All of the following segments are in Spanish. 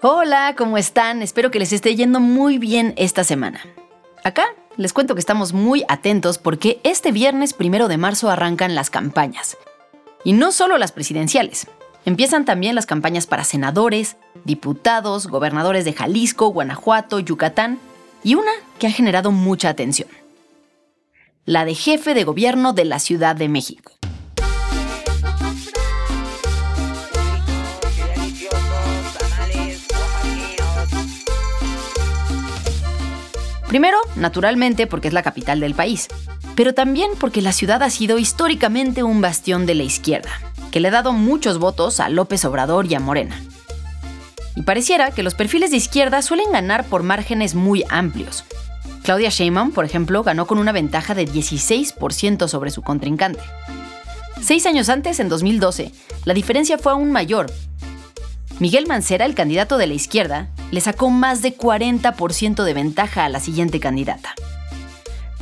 Hola, ¿cómo están? Espero que les esté yendo muy bien esta semana. Acá les cuento que estamos muy atentos porque este viernes primero de marzo arrancan las campañas. Y no solo las presidenciales. Empiezan también las campañas para senadores, diputados, gobernadores de Jalisco, Guanajuato, Yucatán y una que ha generado mucha atención. La de jefe de gobierno de la Ciudad de México. Primero, naturalmente, porque es la capital del país, pero también porque la ciudad ha sido históricamente un bastión de la izquierda, que le ha dado muchos votos a López Obrador y a Morena. Y pareciera que los perfiles de izquierda suelen ganar por márgenes muy amplios. Claudia Sheinbaum, por ejemplo, ganó con una ventaja de 16% sobre su contrincante. Seis años antes, en 2012, la diferencia fue aún mayor. Miguel Mancera, el candidato de la izquierda, le sacó más de 40% de ventaja a la siguiente candidata.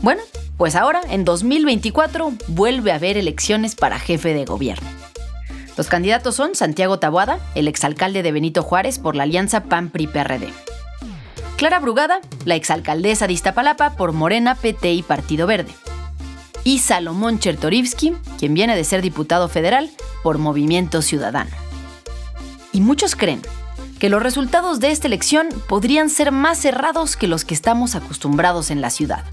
Bueno, pues ahora, en 2024, vuelve a haber elecciones para jefe de gobierno. Los candidatos son Santiago Taboada, el exalcalde de Benito Juárez por la alianza PAN-PRI-PRD. Clara Brugada, la exalcaldesa de Iztapalapa por Morena, PT y Partido Verde. Y Salomón Chertorivsky, quien viene de ser diputado federal por Movimiento Ciudadano. Y muchos creen que los resultados de esta elección podrían ser más cerrados que los que estamos acostumbrados en la ciudad.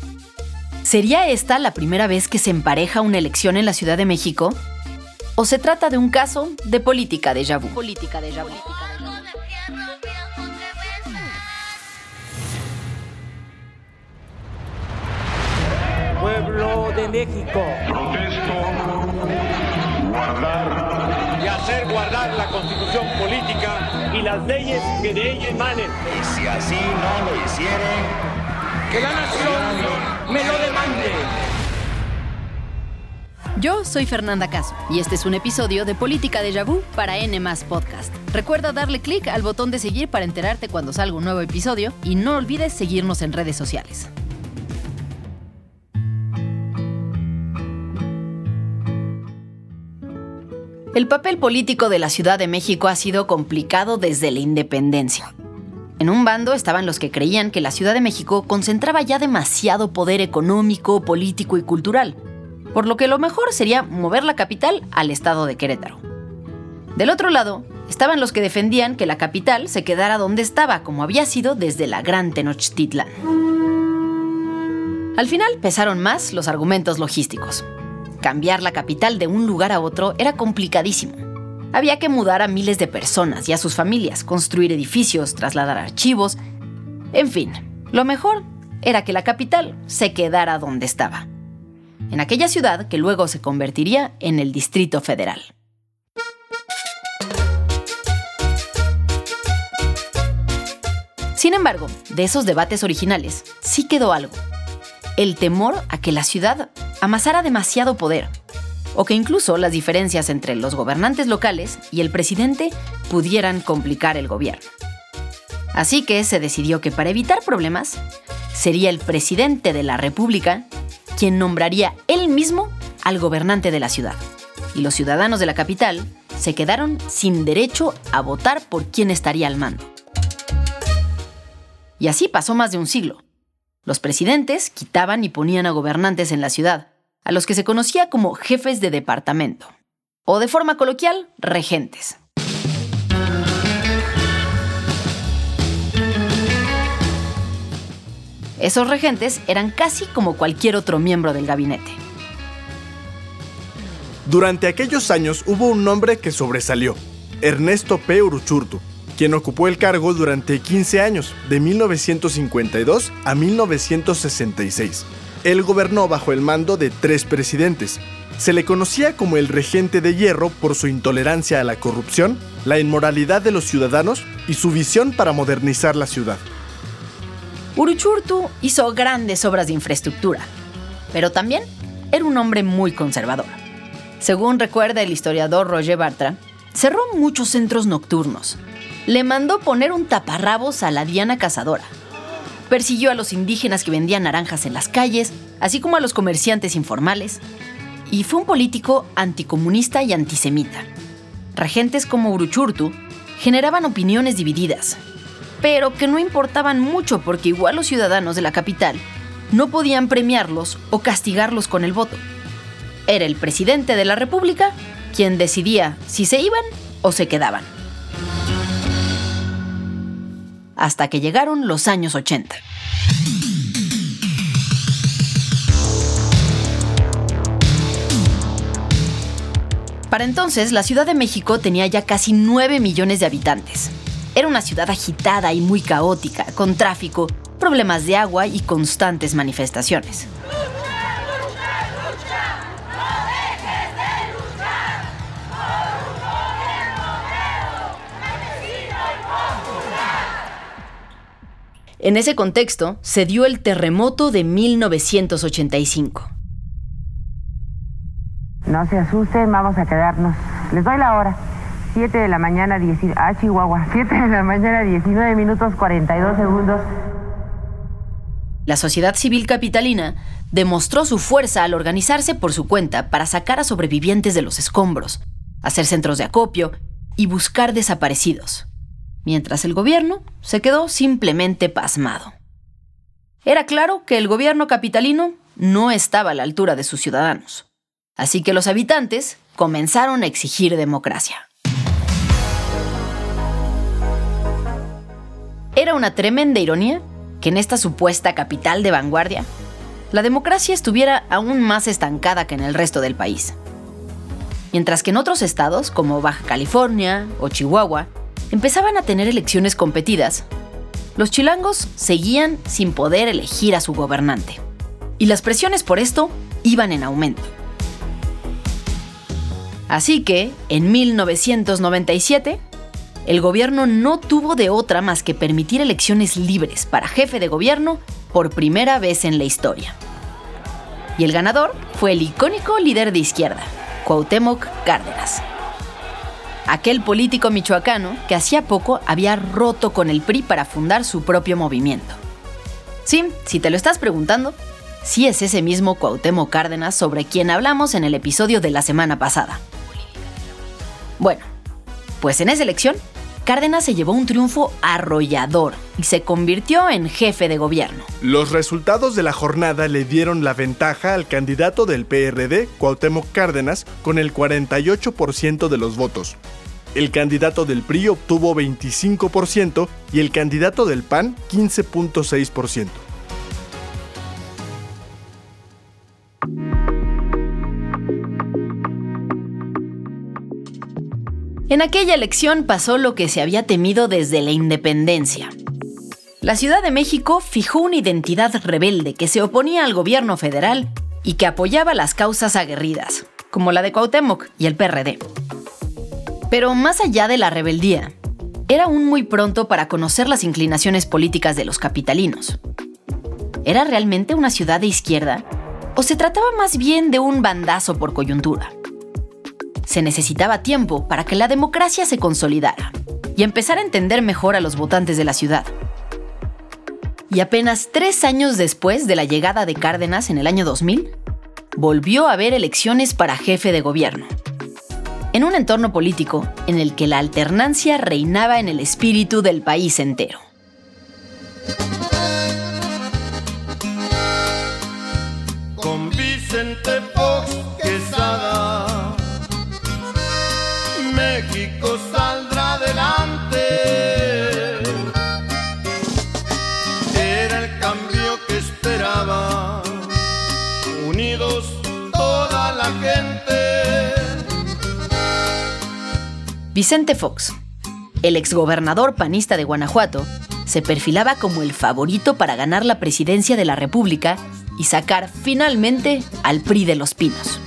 ¿Sería esta la primera vez que se empareja una elección en la Ciudad de México? ¿O se trata de un caso de política de vu? Política de vu. Pueblo de México. Protesto guardar y hacer guardar la constitución política y las leyes que de ella emanen. Y si así no lo hicieren, que la nación me lo demande. Yo soy Fernanda Caso y este es un episodio de Política de Vu para N Podcast. Recuerda darle clic al botón de seguir para enterarte cuando salga un nuevo episodio y no olvides seguirnos en redes sociales. El papel político de la Ciudad de México ha sido complicado desde la independencia. En un bando estaban los que creían que la Ciudad de México concentraba ya demasiado poder económico, político y cultural, por lo que lo mejor sería mover la capital al estado de Querétaro. Del otro lado, estaban los que defendían que la capital se quedara donde estaba, como había sido desde la Gran Tenochtitlan. Al final pesaron más los argumentos logísticos. Cambiar la capital de un lugar a otro era complicadísimo. Había que mudar a miles de personas y a sus familias, construir edificios, trasladar archivos. En fin, lo mejor era que la capital se quedara donde estaba. En aquella ciudad que luego se convertiría en el Distrito Federal. Sin embargo, de esos debates originales sí quedó algo. El temor a que la ciudad amasara demasiado poder, o que incluso las diferencias entre los gobernantes locales y el presidente pudieran complicar el gobierno. Así que se decidió que para evitar problemas, sería el presidente de la República quien nombraría él mismo al gobernante de la ciudad. Y los ciudadanos de la capital se quedaron sin derecho a votar por quién estaría al mando. Y así pasó más de un siglo. Los presidentes quitaban y ponían a gobernantes en la ciudad, a los que se conocía como jefes de departamento, o de forma coloquial, regentes. Esos regentes eran casi como cualquier otro miembro del gabinete. Durante aquellos años hubo un nombre que sobresalió, Ernesto P. Uruchurtu, quien ocupó el cargo durante 15 años, de 1952 a 1966 él gobernó bajo el mando de tres presidentes. Se le conocía como el regente de hierro por su intolerancia a la corrupción, la inmoralidad de los ciudadanos y su visión para modernizar la ciudad. Uruchurtu hizo grandes obras de infraestructura, pero también era un hombre muy conservador. Según recuerda el historiador Roger Bartra, cerró muchos centros nocturnos. Le mandó poner un taparrabos a la Diana Cazadora, persiguió a los indígenas que vendían naranjas en las calles, así como a los comerciantes informales, y fue un político anticomunista y antisemita. Regentes como Uruchurtu generaban opiniones divididas, pero que no importaban mucho porque igual los ciudadanos de la capital no podían premiarlos o castigarlos con el voto. Era el presidente de la República quien decidía si se iban o se quedaban. Hasta que llegaron los años 80. Para entonces, la Ciudad de México tenía ya casi 9 millones de habitantes. Era una ciudad agitada y muy caótica, con tráfico, problemas de agua y constantes manifestaciones. En ese contexto se dio el terremoto de 1985. No se asusten, vamos a quedarnos. Les doy la hora. 7 de la mañana, 10, ah, Chihuahua. 7 de la mañana, 19 minutos 42 segundos. La sociedad civil capitalina demostró su fuerza al organizarse por su cuenta para sacar a sobrevivientes de los escombros, hacer centros de acopio y buscar desaparecidos mientras el gobierno se quedó simplemente pasmado. Era claro que el gobierno capitalino no estaba a la altura de sus ciudadanos, así que los habitantes comenzaron a exigir democracia. Era una tremenda ironía que en esta supuesta capital de vanguardia, la democracia estuviera aún más estancada que en el resto del país. Mientras que en otros estados, como Baja California o Chihuahua, empezaban a tener elecciones competidas, los chilangos seguían sin poder elegir a su gobernante. Y las presiones por esto iban en aumento. Así que, en 1997, el gobierno no tuvo de otra más que permitir elecciones libres para jefe de gobierno por primera vez en la historia. Y el ganador fue el icónico líder de izquierda, Cuauhtémoc Cárdenas aquel político michoacano que hacía poco había roto con el PRI para fundar su propio movimiento. Sí, si te lo estás preguntando, sí es ese mismo Cuauhtémoc Cárdenas sobre quien hablamos en el episodio de la semana pasada. Bueno, pues en esa elección, Cárdenas se llevó un triunfo arrollador y se convirtió en jefe de gobierno. Los resultados de la jornada le dieron la ventaja al candidato del PRD, Cuauhtémoc Cárdenas, con el 48% de los votos. El candidato del PRI obtuvo 25% y el candidato del PAN 15.6%. En aquella elección pasó lo que se había temido desde la independencia. La Ciudad de México fijó una identidad rebelde que se oponía al gobierno federal y que apoyaba las causas aguerridas, como la de Cuauhtémoc y el PRD. Pero más allá de la rebeldía, era aún muy pronto para conocer las inclinaciones políticas de los capitalinos. ¿Era realmente una ciudad de izquierda? ¿O se trataba más bien de un bandazo por coyuntura? Se necesitaba tiempo para que la democracia se consolidara y empezar a entender mejor a los votantes de la ciudad. Y apenas tres años después de la llegada de Cárdenas en el año 2000, volvió a haber elecciones para jefe de gobierno. En un entorno político en el que la alternancia reinaba en el espíritu del país entero. Vicente Fox, el exgobernador panista de Guanajuato, se perfilaba como el favorito para ganar la presidencia de la República y sacar finalmente al PRI de los Pinos.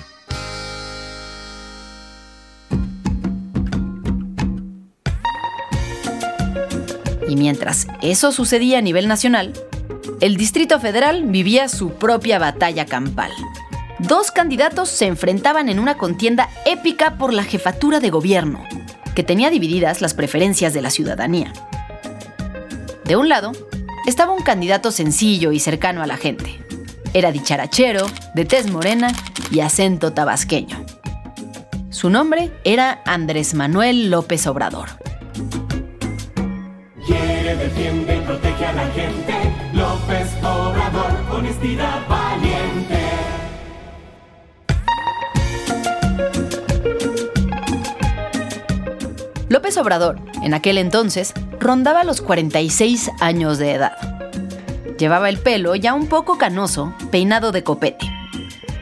Y mientras eso sucedía a nivel nacional, el Distrito Federal vivía su propia batalla campal. Dos candidatos se enfrentaban en una contienda épica por la jefatura de gobierno, que tenía divididas las preferencias de la ciudadanía. De un lado, estaba un candidato sencillo y cercano a la gente. Era dicharachero, de tez morena y acento tabasqueño. Su nombre era Andrés Manuel López Obrador. Que defiende y protege a la gente. López Obrador, honestidad valiente. López Obrador, en aquel entonces, rondaba los 46 años de edad. Llevaba el pelo ya un poco canoso, peinado de copete,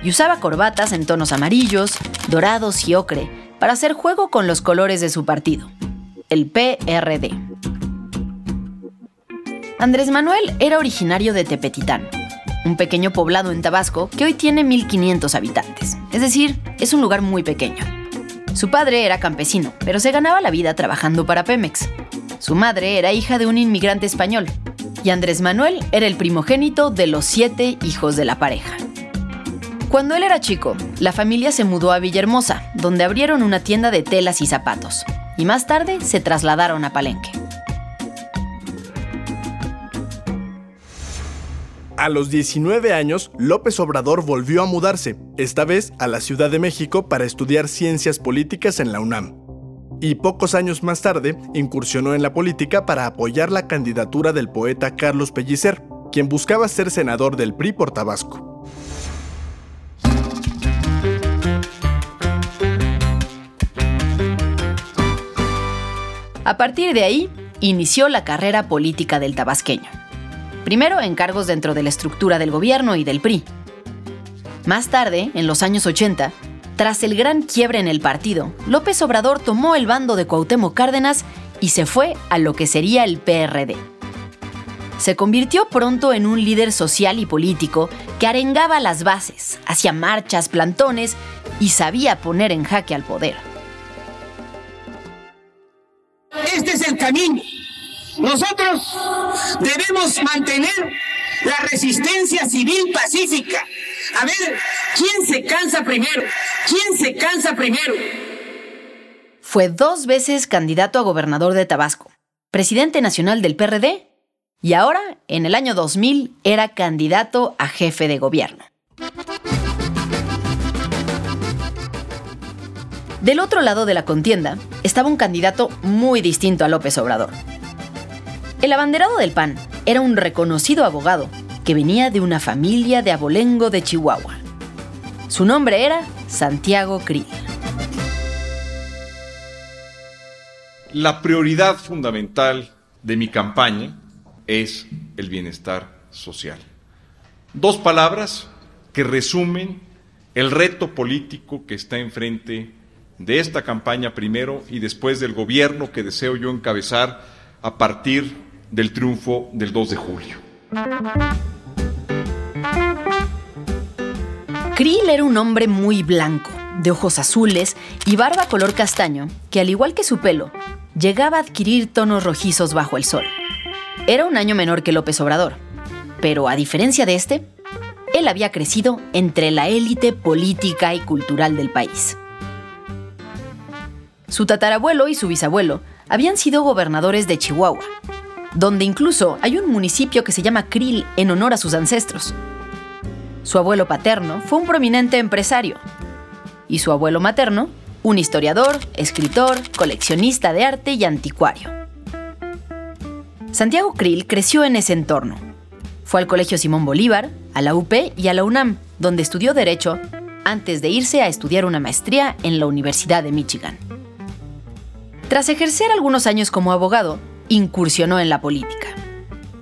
y usaba corbatas en tonos amarillos, dorados y ocre para hacer juego con los colores de su partido, el PRD. Andrés Manuel era originario de Tepetitán, un pequeño poblado en Tabasco que hoy tiene 1500 habitantes, es decir, es un lugar muy pequeño. Su padre era campesino, pero se ganaba la vida trabajando para Pemex. Su madre era hija de un inmigrante español, y Andrés Manuel era el primogénito de los siete hijos de la pareja. Cuando él era chico, la familia se mudó a Villahermosa, donde abrieron una tienda de telas y zapatos, y más tarde se trasladaron a Palenque. A los 19 años, López Obrador volvió a mudarse, esta vez a la Ciudad de México para estudiar ciencias políticas en la UNAM. Y pocos años más tarde, incursionó en la política para apoyar la candidatura del poeta Carlos Pellicer, quien buscaba ser senador del PRI por Tabasco. A partir de ahí, inició la carrera política del tabasqueño primero en cargos dentro de la estructura del gobierno y del PRI. Más tarde, en los años 80, tras el gran quiebre en el partido, López Obrador tomó el bando de Cuauhtémoc Cárdenas y se fue a lo que sería el PRD. Se convirtió pronto en un líder social y político que arengaba las bases, hacía marchas, plantones y sabía poner en jaque al poder. Este es el camino nosotros debemos mantener la resistencia civil pacífica. A ver, ¿quién se cansa primero? ¿Quién se cansa primero? Fue dos veces candidato a gobernador de Tabasco, presidente nacional del PRD y ahora, en el año 2000, era candidato a jefe de gobierno. Del otro lado de la contienda estaba un candidato muy distinto a López Obrador, el abanderado del PAN era un reconocido abogado que venía de una familia de abolengo de Chihuahua. Su nombre era Santiago Krill. La prioridad fundamental de mi campaña es el bienestar social. Dos palabras que resumen el reto político que está enfrente de esta campaña primero y después del gobierno que deseo yo encabezar a partir del triunfo del 2 de julio. Krill era un hombre muy blanco, de ojos azules y barba color castaño, que al igual que su pelo, llegaba a adquirir tonos rojizos bajo el sol. Era un año menor que López Obrador, pero a diferencia de este, él había crecido entre la élite política y cultural del país. Su tatarabuelo y su bisabuelo habían sido gobernadores de Chihuahua, donde incluso hay un municipio que se llama Krill en honor a sus ancestros. Su abuelo paterno fue un prominente empresario y su abuelo materno, un historiador, escritor, coleccionista de arte y anticuario. Santiago Krill creció en ese entorno. Fue al Colegio Simón Bolívar, a la UP y a la UNAM, donde estudió Derecho antes de irse a estudiar una maestría en la Universidad de Michigan. Tras ejercer algunos años como abogado, incursionó en la política.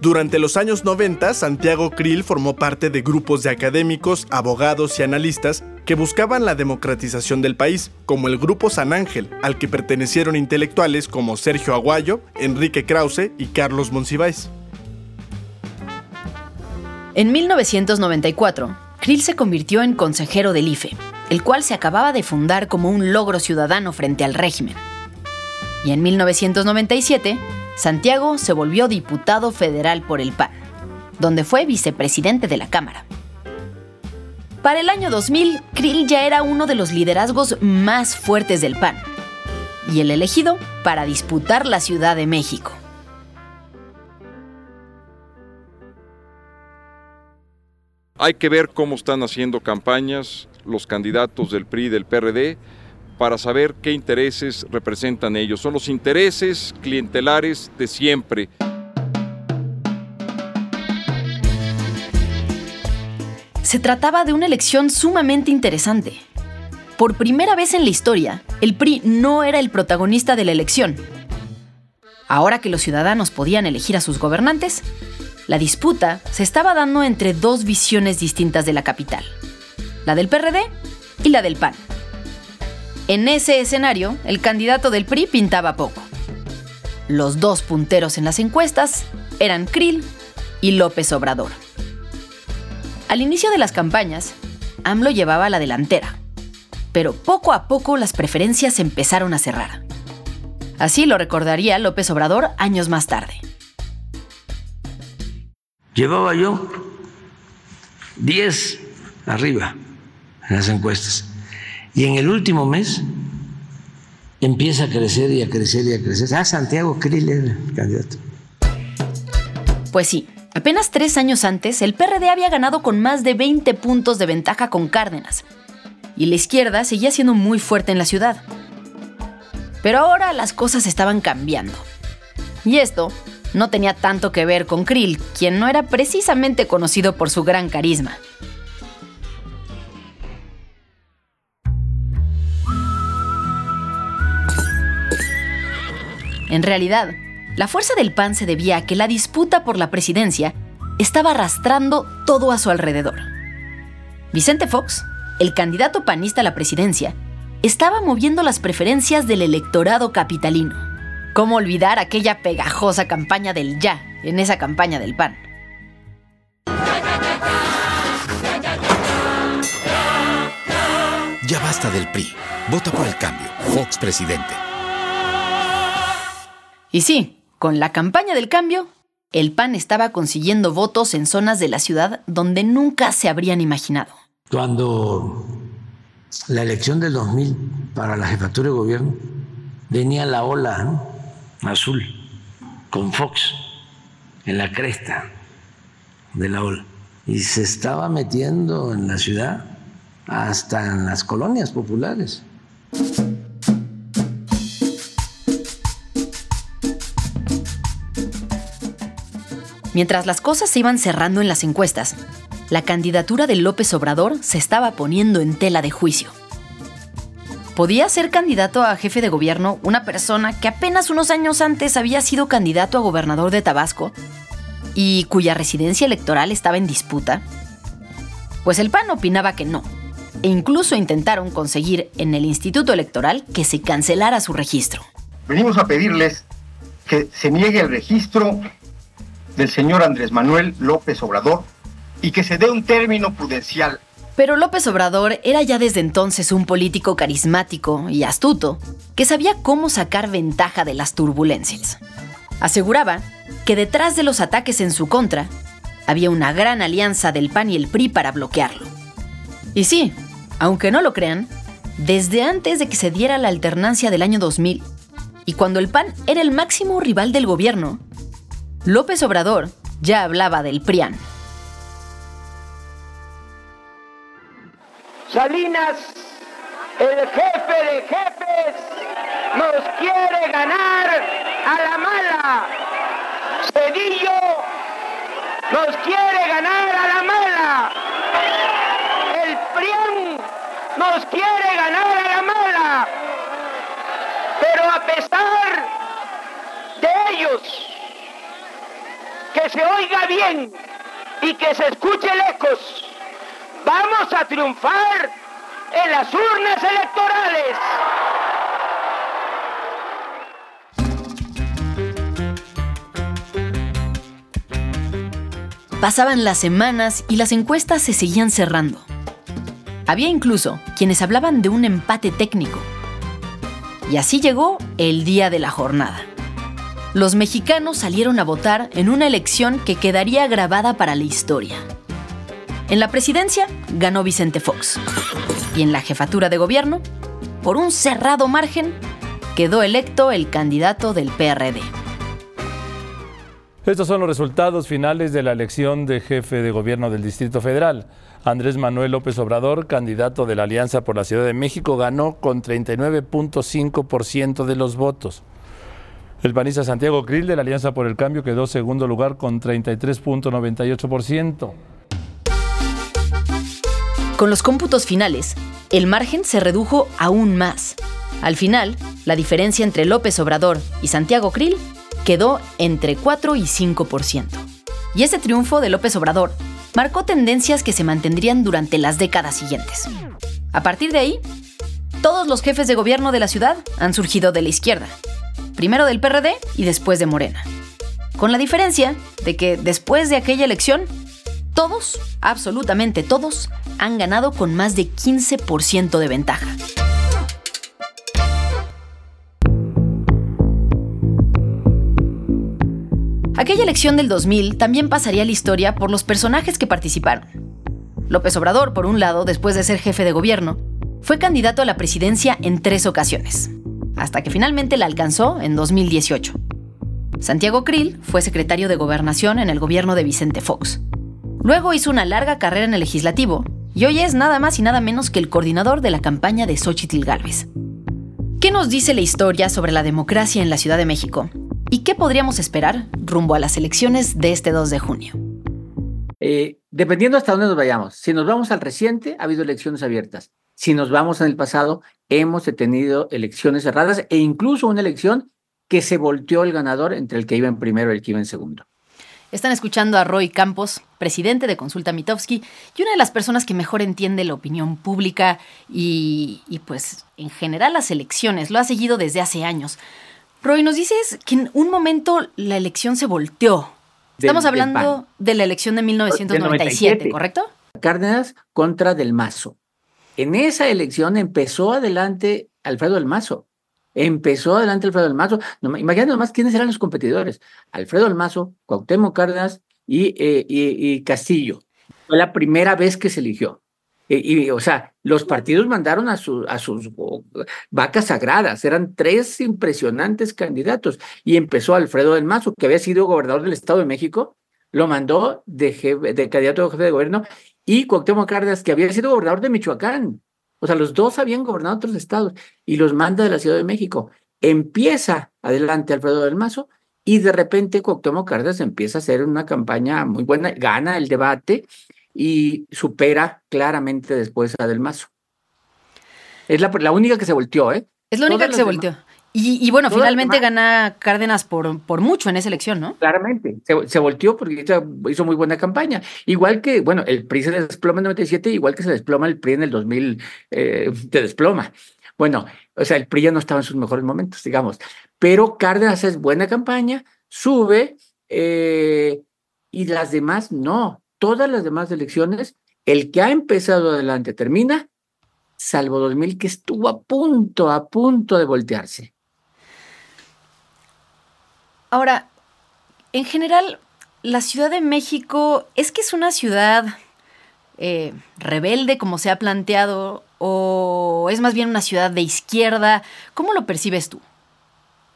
Durante los años 90, Santiago Krill formó parte de grupos de académicos, abogados y analistas que buscaban la democratización del país, como el Grupo San Ángel, al que pertenecieron intelectuales como Sergio Aguayo, Enrique Krause y Carlos Monsiváis. En 1994, Krill se convirtió en consejero del IFE, el cual se acababa de fundar como un logro ciudadano frente al régimen. Y en 1997, Santiago se volvió diputado federal por el PAN, donde fue vicepresidente de la Cámara. Para el año 2000, Krill ya era uno de los liderazgos más fuertes del PAN y el elegido para disputar la Ciudad de México. Hay que ver cómo están haciendo campañas los candidatos del PRI y del PRD para saber qué intereses representan ellos. Son los intereses clientelares de siempre. Se trataba de una elección sumamente interesante. Por primera vez en la historia, el PRI no era el protagonista de la elección. Ahora que los ciudadanos podían elegir a sus gobernantes, la disputa se estaba dando entre dos visiones distintas de la capital, la del PRD y la del PAN. En ese escenario, el candidato del PRI pintaba poco. Los dos punteros en las encuestas eran Krill y López Obrador. Al inicio de las campañas, AMLO llevaba la delantera, pero poco a poco las preferencias empezaron a cerrar. Así lo recordaría López Obrador años más tarde. Llevaba yo 10 arriba en las encuestas. Y en el último mes empieza a crecer y a crecer y a crecer. Ah, Santiago Krill era el candidato. Pues sí, apenas tres años antes, el PRD había ganado con más de 20 puntos de ventaja con Cárdenas. Y la izquierda seguía siendo muy fuerte en la ciudad. Pero ahora las cosas estaban cambiando. Y esto no tenía tanto que ver con Krill, quien no era precisamente conocido por su gran carisma. En realidad, la fuerza del PAN se debía a que la disputa por la presidencia estaba arrastrando todo a su alrededor. Vicente Fox, el candidato panista a la presidencia, estaba moviendo las preferencias del electorado capitalino. ¿Cómo olvidar aquella pegajosa campaña del ya en esa campaña del PAN? Ya basta del PRI. Vota por el cambio. Fox presidente. Y sí, con la campaña del cambio, el PAN estaba consiguiendo votos en zonas de la ciudad donde nunca se habrían imaginado. Cuando la elección del 2000 para la jefatura de gobierno venía la ola azul con Fox en la cresta de la ola y se estaba metiendo en la ciudad hasta en las colonias populares. Mientras las cosas se iban cerrando en las encuestas, la candidatura de López Obrador se estaba poniendo en tela de juicio. ¿Podía ser candidato a jefe de gobierno una persona que apenas unos años antes había sido candidato a gobernador de Tabasco y cuya residencia electoral estaba en disputa? Pues el PAN opinaba que no, e incluso intentaron conseguir en el Instituto Electoral que se cancelara su registro. Venimos a pedirles que se niegue el registro del señor Andrés Manuel López Obrador y que se dé un término prudencial. Pero López Obrador era ya desde entonces un político carismático y astuto que sabía cómo sacar ventaja de las turbulencias. Aseguraba que detrás de los ataques en su contra había una gran alianza del PAN y el PRI para bloquearlo. Y sí, aunque no lo crean, desde antes de que se diera la alternancia del año 2000 y cuando el PAN era el máximo rival del gobierno, López Obrador ya hablaba del PRIAN. Salinas, el jefe de jefes, nos quiere ganar a la mala. Cedillo nos quiere ganar a la mala. El PRIAN nos quiere ganar a la mala. Pero a pesar de ellos, que se oiga bien y que se escuche lejos. Vamos a triunfar en las urnas electorales. Pasaban las semanas y las encuestas se seguían cerrando. Había incluso quienes hablaban de un empate técnico. Y así llegó el día de la jornada. Los mexicanos salieron a votar en una elección que quedaría grabada para la historia. En la presidencia ganó Vicente Fox. Y en la jefatura de gobierno, por un cerrado margen, quedó electo el candidato del PRD. Estos son los resultados finales de la elección de jefe de gobierno del Distrito Federal. Andrés Manuel López Obrador, candidato de la Alianza por la Ciudad de México, ganó con 39.5% de los votos. El panista Santiago Krill de la Alianza por el Cambio quedó segundo lugar con 33.98%. con los cómputos finales, el margen se redujo aún más. Al final, la diferencia entre López Obrador y Santiago Krill quedó entre 4 y 5%. Y ese triunfo de López Obrador marcó tendencias que se mantendrían durante las décadas siguientes. A partir de ahí, todos los jefes de gobierno de la ciudad han surgido de la izquierda, primero del PRD y después de Morena. Con la diferencia de que después de aquella elección, todos, absolutamente todos, han ganado con más de 15% de ventaja. Aquella elección del 2000 también pasaría a la historia por los personajes que participaron. López Obrador, por un lado, después de ser jefe de gobierno, fue candidato a la presidencia en tres ocasiones, hasta que finalmente la alcanzó en 2018. Santiago Krill fue secretario de Gobernación en el gobierno de Vicente Fox. Luego hizo una larga carrera en el legislativo y hoy es nada más y nada menos que el coordinador de la campaña de Xochitl Gálvez. ¿Qué nos dice la historia sobre la democracia en la Ciudad de México? ¿Y qué podríamos esperar rumbo a las elecciones de este 2 de junio? Eh, dependiendo hasta dónde nos vayamos. Si nos vamos al reciente, ha habido elecciones abiertas. Si nos vamos en el pasado, hemos tenido elecciones cerradas e incluso una elección que se volteó el ganador entre el que iba en primero y el que iba en segundo. Están escuchando a Roy Campos, presidente de Consulta Mitofsky y una de las personas que mejor entiende la opinión pública y, y pues en general las elecciones. Lo ha seguido desde hace años. Roy, nos dices que en un momento la elección se volteó. Estamos hablando de la elección de 1997, ¿correcto? Cárdenas contra Del Mazo. En esa elección empezó adelante Alfredo Del Mazo. Empezó adelante Alfredo Del Mazo. No, imagínate nomás quiénes eran los competidores. Alfredo Del Mazo, Cuauhtémoc Cárdenas y, eh, Castillo. Fue la primera vez que se eligió. Y, o sea, los partidos mandaron a, sus vacas sagradas, eran tres impresionantes candidatos. Y empezó Alfredo del Mazo, que había sido gobernador del Estado de México, lo mandó de, de candidato a jefe de gobierno, y Cuauhtémoc Cárdenas, que había sido gobernador de Michoacán. O sea, los dos habían gobernado otros estados y los manda de la Ciudad de México. Empieza adelante Alfredo del Mazo y de repente Cuauhtémoc Cárdenas empieza a hacer una campaña muy buena, gana el debate y supera claramente después a Del Mazo. Es la, la única que se volteó, ¿eh? Es la única que se volteó. Y, bueno, finalmente gana Cárdenas por, por mucho en esa elección, ¿no? Claramente, se, se, volteó porque hizo, muy buena campaña. Igual que, bueno, el PRI se desploma en el 97, igual que se desploma el PRI en el 2000, eh, se desploma. Bueno, o sea, el PRI ya no estaba en sus mejores momentos, digamos. Pero Cárdenas es buena campaña, sube, eh, y las demás no todas las demás elecciones, el que ha empezado adelante termina, salvo 2000 que estuvo a punto, a punto de voltearse. Ahora, en general, la Ciudad de México es que es una ciudad eh, rebelde, como se ha planteado, o es más bien una ciudad de izquierda. ¿Cómo lo percibes tú?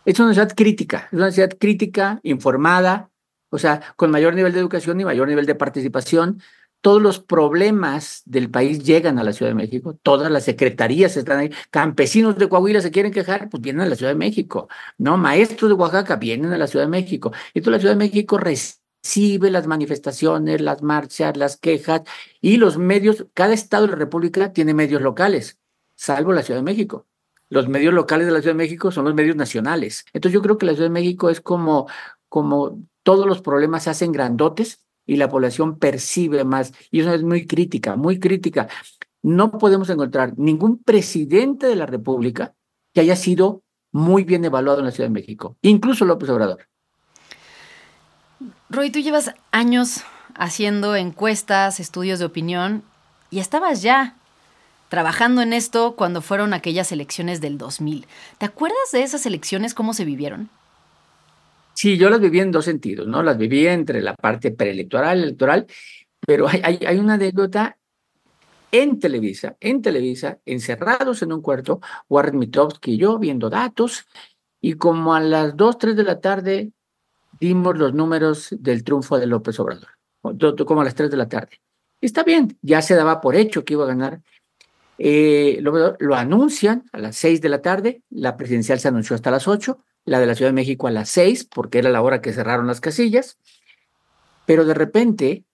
Es una ciudad crítica, es una ciudad crítica, informada, o sea, con mayor nivel de educación y mayor nivel de participación, todos los problemas del país llegan a la Ciudad de México, todas las secretarías están ahí, campesinos de Coahuila se quieren quejar, pues vienen a la Ciudad de México, ¿no? Maestros de Oaxaca vienen a la Ciudad de México. Toda la Ciudad de México recibe las manifestaciones, las marchas, las quejas y los medios, cada estado de la República tiene medios locales, salvo la Ciudad de México. Los medios locales de la Ciudad de México son los medios nacionales. Entonces yo creo que la Ciudad de México es como, como todos los problemas se hacen grandotes y la población percibe más. Y eso es muy crítica, muy crítica. No podemos encontrar ningún presidente de la República que haya sido muy bien evaluado en la Ciudad de México, incluso López Obrador. Roy, tú llevas años haciendo encuestas, estudios de opinión y estabas ya trabajando en esto cuando fueron aquellas elecciones del 2000. ¿Te acuerdas de esas elecciones, cómo se vivieron? Sí, yo las viví en dos sentidos, ¿no? Las viví entre la parte preelectoral, electoral, pero hay, hay, una anécdota en Televisa, en Televisa, encerrados en un cuarto, Warren Mitowski y yo viendo datos, y como a las 2, 3 de la tarde dimos los números del triunfo de López Obrador, como a las 3 de la tarde. está bien, ya se daba por hecho que iba a ganar. Eh, lo, lo, anuncian a las 6 de la tarde, la presidencial se anunció hasta las 8, la de la Ciudad de México a las seis, porque era la hora que cerraron las casillas, pero de repente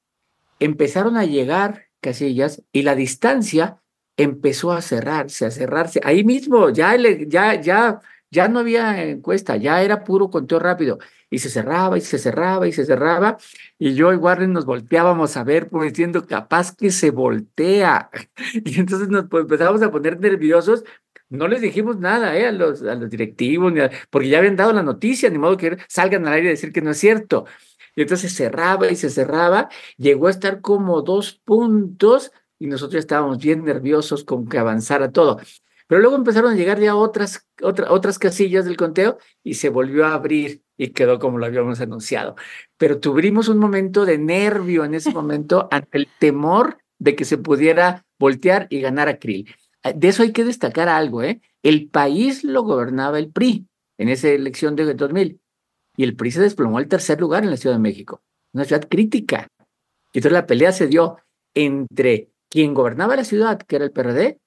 empezaron a llegar casillas y la distancia empezó a cerrarse, a cerrarse. Ahí mismo, ya, ya, ya, ya no había encuesta, ya era puro conteo rápido. Y se cerraba y se cerraba y se cerraba. Y yo y Warren nos volteábamos a ver, pues diciendo, capaz que se voltea. Y entonces nos pues, empezamos a poner nerviosos. No les dijimos nada ¿eh? a, los, a directivos, porque ya habían dado la noticia, ni modo que salgan al aire y decir que no es cierto. Y entonces cerraba y se cerraba, llegó a estar como dos puntos y nosotros estábamos bien nerviosos con que avanzara todo. Pero luego empezaron a llegar ya otras, otras casillas del conteo y se volvió a abrir y quedó como lo habíamos anunciado. Pero tuvimos un momento de nervio en ese momento ante el temor de que se pudiera voltear y ganar a Krill. De eso hay que destacar algo, ¿eh? El país lo gobernaba el PRI en esa elección de 2000 y el PRI se desplomó al tercer lugar en la Ciudad de México, una ciudad crítica. Y entonces la pelea se dio entre quien gobernaba la ciudad, que era el PRD,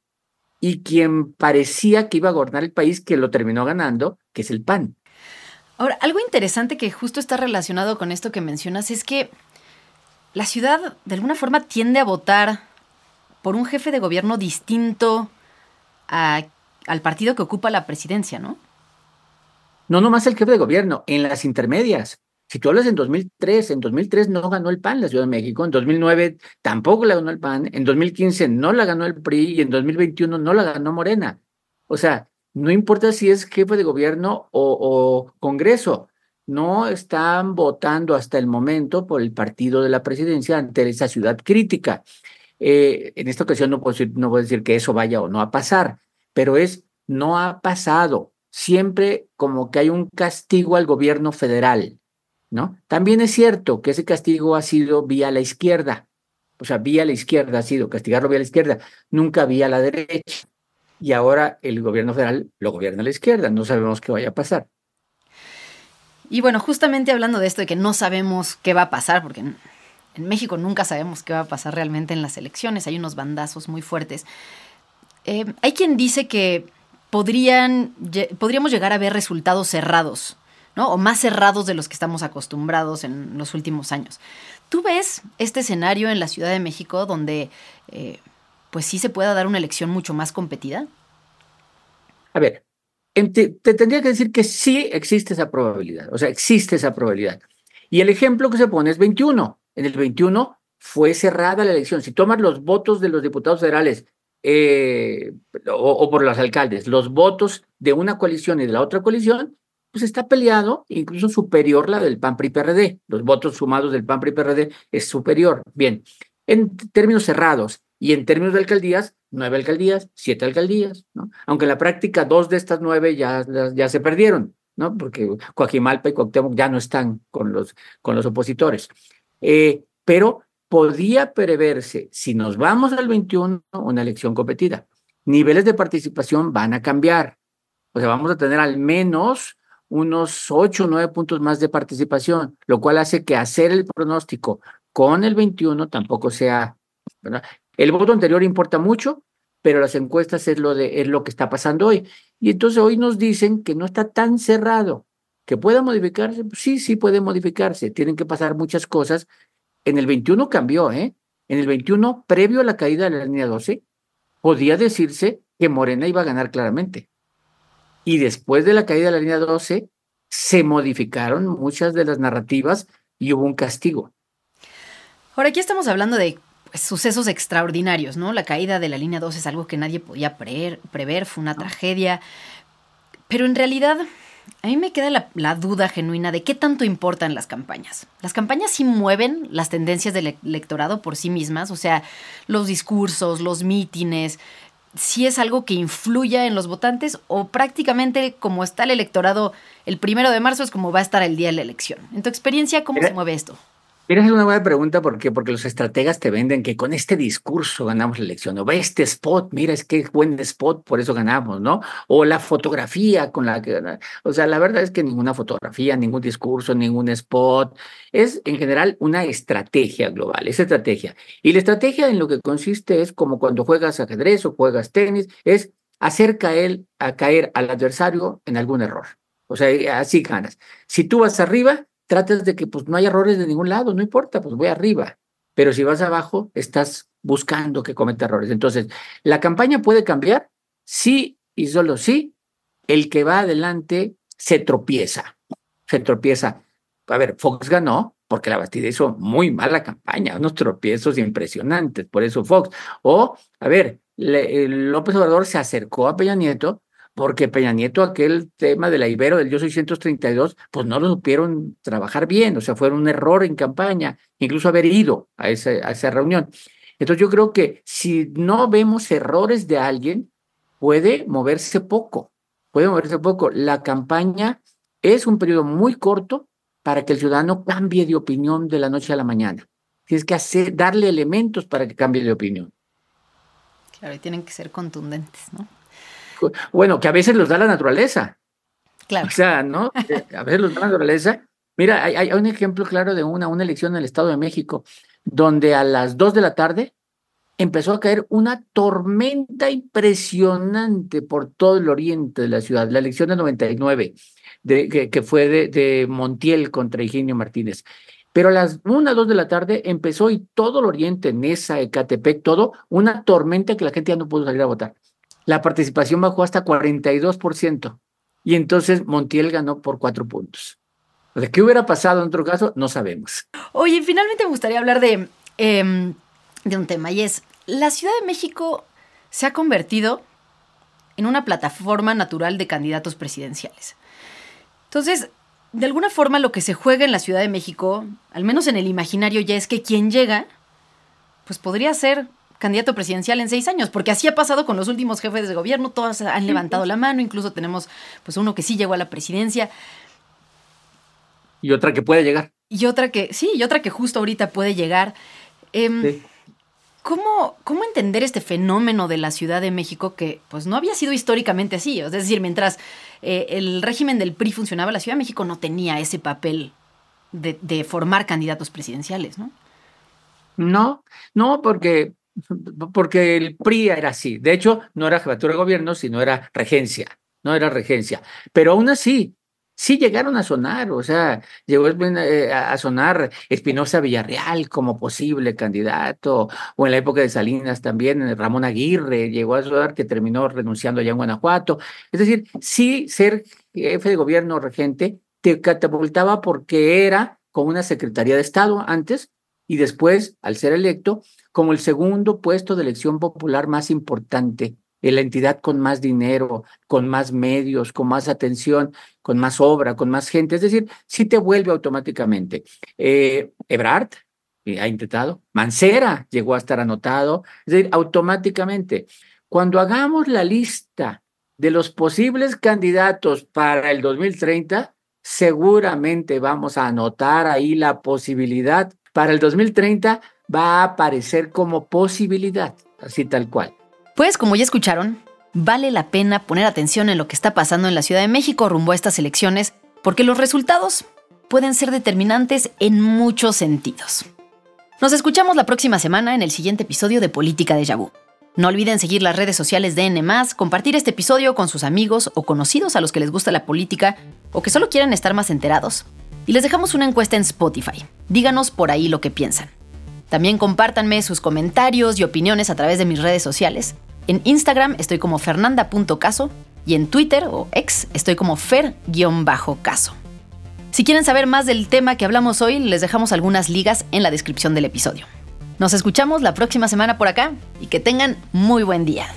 y quien parecía que iba a gobernar el país, que lo terminó ganando, que es el PAN. Ahora, algo interesante que justo está relacionado con esto que mencionas es que la ciudad de alguna forma tiende a votar por un jefe de gobierno distinto al partido que ocupa la presidencia, ¿no? No nomás el jefe de gobierno, en las intermedias. Si tú hablas en 2003, en 2003 no ganó el PAN la Ciudad de México, en 2009 tampoco la ganó el PAN, en 2015 no la ganó el PRI y en 2021 no la ganó Morena. O sea, no importa si es jefe de gobierno o, Congreso, no están votando hasta el momento por el partido de la presidencia ante esa ciudad crítica. Eh, en esta ocasión no puedo, decir, no puedo decir que eso vaya o no a pasar, pero es, no ha pasado. Siempre como que hay un castigo al gobierno federal ¿no? También es cierto que ese castigo ha sido vía la izquierda, o sea, vía la izquierda ha sido castigarlo vía la izquierda, nunca vía la derecha. Y ahora el gobierno federal lo gobierna a la izquierda, no sabemos qué vaya a pasar. Y bueno, justamente hablando de esto de que no sabemos qué va a pasar, porque en, México nunca sabemos qué va a pasar realmente en las elecciones, hay unos bandazos muy fuertes. Eh, hay quien dice que podrían, podríamos llegar a ver resultados cerrados ¿no? O más cerrados de los que estamos acostumbrados en los últimos años. ¿Tú ves este escenario en la Ciudad de México donde eh, pues sí se pueda dar una elección mucho más competida? A ver, te, tendría que decir que sí existe esa probabilidad, o sea, existe esa probabilidad. Y el ejemplo que se pone es 21. En el 21 fue cerrada la elección. Si tomas los votos de los diputados federales eh, o, por los alcaldes, los votos de una coalición y de la otra coalición, pues está peleado, incluso superior la del PAN PRI PRD. Los votos sumados del PAN PRI PRD es superior. Bien, en términos cerrados y en términos de alcaldías, nueve alcaldías, siete alcaldías, ¿no? Aunque en la práctica dos de estas nueve ya, ya se perdieron, ¿no? Porque Coajimalpa y Cuauhtémoc ya no están con los, con los opositores. Eh, pero podría preverse, si nos vamos al 21, una elección competida. Niveles de participación van a cambiar. O sea, vamos a tener al menos unos 8 o 9 puntos más de participación, lo cual hace que hacer el pronóstico con el 21 tampoco sea... El voto anterior importa mucho, pero las encuestas es lo, de, es lo que está pasando hoy. Y entonces hoy nos dicen que no está tan cerrado, que pueda modificarse. Sí, sí puede modificarse. Tienen que pasar muchas cosas. En el 21 cambió, ¿eh? En el 21, previo a la caída de la línea 12, podía decirse que Morena iba a ganar claramente. Y después de la caída de la línea 12, se modificaron muchas de las narrativas y hubo un castigo. Ahora, aquí estamos hablando de pues, sucesos extraordinarios, ¿no? La caída de la línea 12 es algo que nadie podía prever, fue una tragedia. Pero en realidad, a mí me queda la, la, duda genuina de qué tanto importan las campañas. Las campañas sí mueven las tendencias del electorado por sí mismas, o sea, los discursos, los mítines, si es algo que influya en los votantes o prácticamente como está el electorado el primero de marzo es como va a estar el día de la elección. En tu experiencia, ¿cómo se mueve esto? Tienes una buena pregunta ¿por qué? porque los estrategas te venden que con este discurso ganamos la elección. O ve este spot, mira, es que es buen spot, por eso ganamos, ¿no? O la fotografía con la que O sea, la verdad es que ninguna fotografía, ningún discurso, ningún spot. Es en general una estrategia global, es estrategia. Y la estrategia en lo que consiste es como cuando juegas ajedrez o juegas tenis, es hacer caer, a caer al adversario en algún error. O sea, así ganas. Si tú vas arriba, tratas de que pues no haya errores de ningún lado, no importa, pues voy arriba. Pero si vas abajo, estás buscando que cometa errores. Entonces, la campaña puede cambiar sí y solo sí el que va adelante se tropieza, se tropieza. A ver, Fox ganó porque la Bastida hizo muy mala campaña, unos tropiezos impresionantes, por eso Fox. O, a ver, López Obrador se acercó a Peña Nieto porque Peña Nieto, aquel tema de la Ibero del Yo 632, pues no lo supieron trabajar bien, o sea, fue un error en campaña, incluso haber ido a, a esa reunión. Entonces yo creo que si no vemos errores de alguien, puede moverse poco, puede moverse poco. La campaña es un periodo muy corto para que el ciudadano cambie de opinión de la noche a la mañana. Tienes que hacer, darle elementos para que cambie de opinión. Claro, y tienen que ser contundentes, ¿no? Bueno, que a veces los da la naturaleza. Claro. O sea, ¿no? Eh, a veces los da la naturaleza. Mira, hay, hay, un ejemplo claro de una, una elección en el Estado de México, donde a las 2 de la tarde empezó a caer una tormenta impresionante por todo el oriente de la ciudad, la elección de 99, de, que, que fue de, de, Montiel contra Eugenio Martínez. Pero a las 1, 2 de la tarde empezó y todo el oriente, Nesa, Ecatepec, todo, una tormenta que la gente ya no pudo salir a votar la participación bajó hasta 42%. Y entonces Montiel ganó por cuatro puntos. Sea, ¿qué hubiera pasado en otro caso? No sabemos. Oye, finalmente me gustaría hablar de, em, de un tema y es, la Ciudad de México se ha convertido en una plataforma natural de candidatos presidenciales. Entonces, de alguna forma lo que se juega en la Ciudad de México, al menos en el imaginario ya es que quien llega, pues podría ser candidato presidencial en seis años, porque así ha pasado con los últimos jefes de gobierno, todos han levantado la mano, incluso tenemos pues uno que sí llegó a la presidencia. Y otra que puede llegar. Y otra que, sí, y otra que justo ahorita puede llegar. Em, ¿cómo, ¿Cómo entender este fenómeno de la Ciudad de México que pues no había sido históricamente así? Es decir, mientras eh, el régimen del PRI funcionaba, la Ciudad de México no tenía ese papel de, de formar candidatos presidenciales, ¿no? No, no, porque porque el PRI era así. De hecho, no era jefatura de gobierno, sino era regencia, no era regencia. Pero aún así, sí llegaron a sonar, o sea, llegó eh, a sonar Espinosa Villarreal como posible candidato, o en la época de Salinas también eh, Ramón Aguirre llegó a sonar que terminó renunciando allá en Guanajuato. Es decir, sí ser jefe de gobierno regente te catapultaba porque era con una Secretaría de Estado antes y después, al ser electo, como el segundo puesto de elección popular más importante, la entidad con más dinero, con más medios, con más atención, con más obra, con más gente. Es decir, sí te vuelve automáticamente. Eh, Ebrard ha intentado, Mancera llegó a estar anotado, es decir, automáticamente. Cuando hagamos la lista de los posibles candidatos para el 2030, seguramente vamos a anotar ahí la posibilidad para el 2030 va a aparecer como posibilidad, así tal cual. Pues como ya escucharon, vale la pena poner atención en lo que está pasando en la Ciudad de México rumbo a estas elecciones, porque los resultados pueden ser determinantes en muchos sentidos. Nos escuchamos la próxima semana en el siguiente episodio de Política de Yabú. No olviden seguir las redes sociales de N, compartir este episodio con sus amigos o conocidos a los que les gusta la política o que solo quieran estar más enterados. Y les dejamos una encuesta en Spotify. Díganos por ahí lo que piensan. También compártanme sus comentarios y opiniones a través de mis redes sociales. En Instagram estoy como fernanda.caso y en Twitter o ex estoy como fer-caso. Si quieren saber más del tema que hablamos hoy, les dejamos algunas ligas en la descripción del episodio. Nos escuchamos la próxima semana por acá y que tengan muy buen día.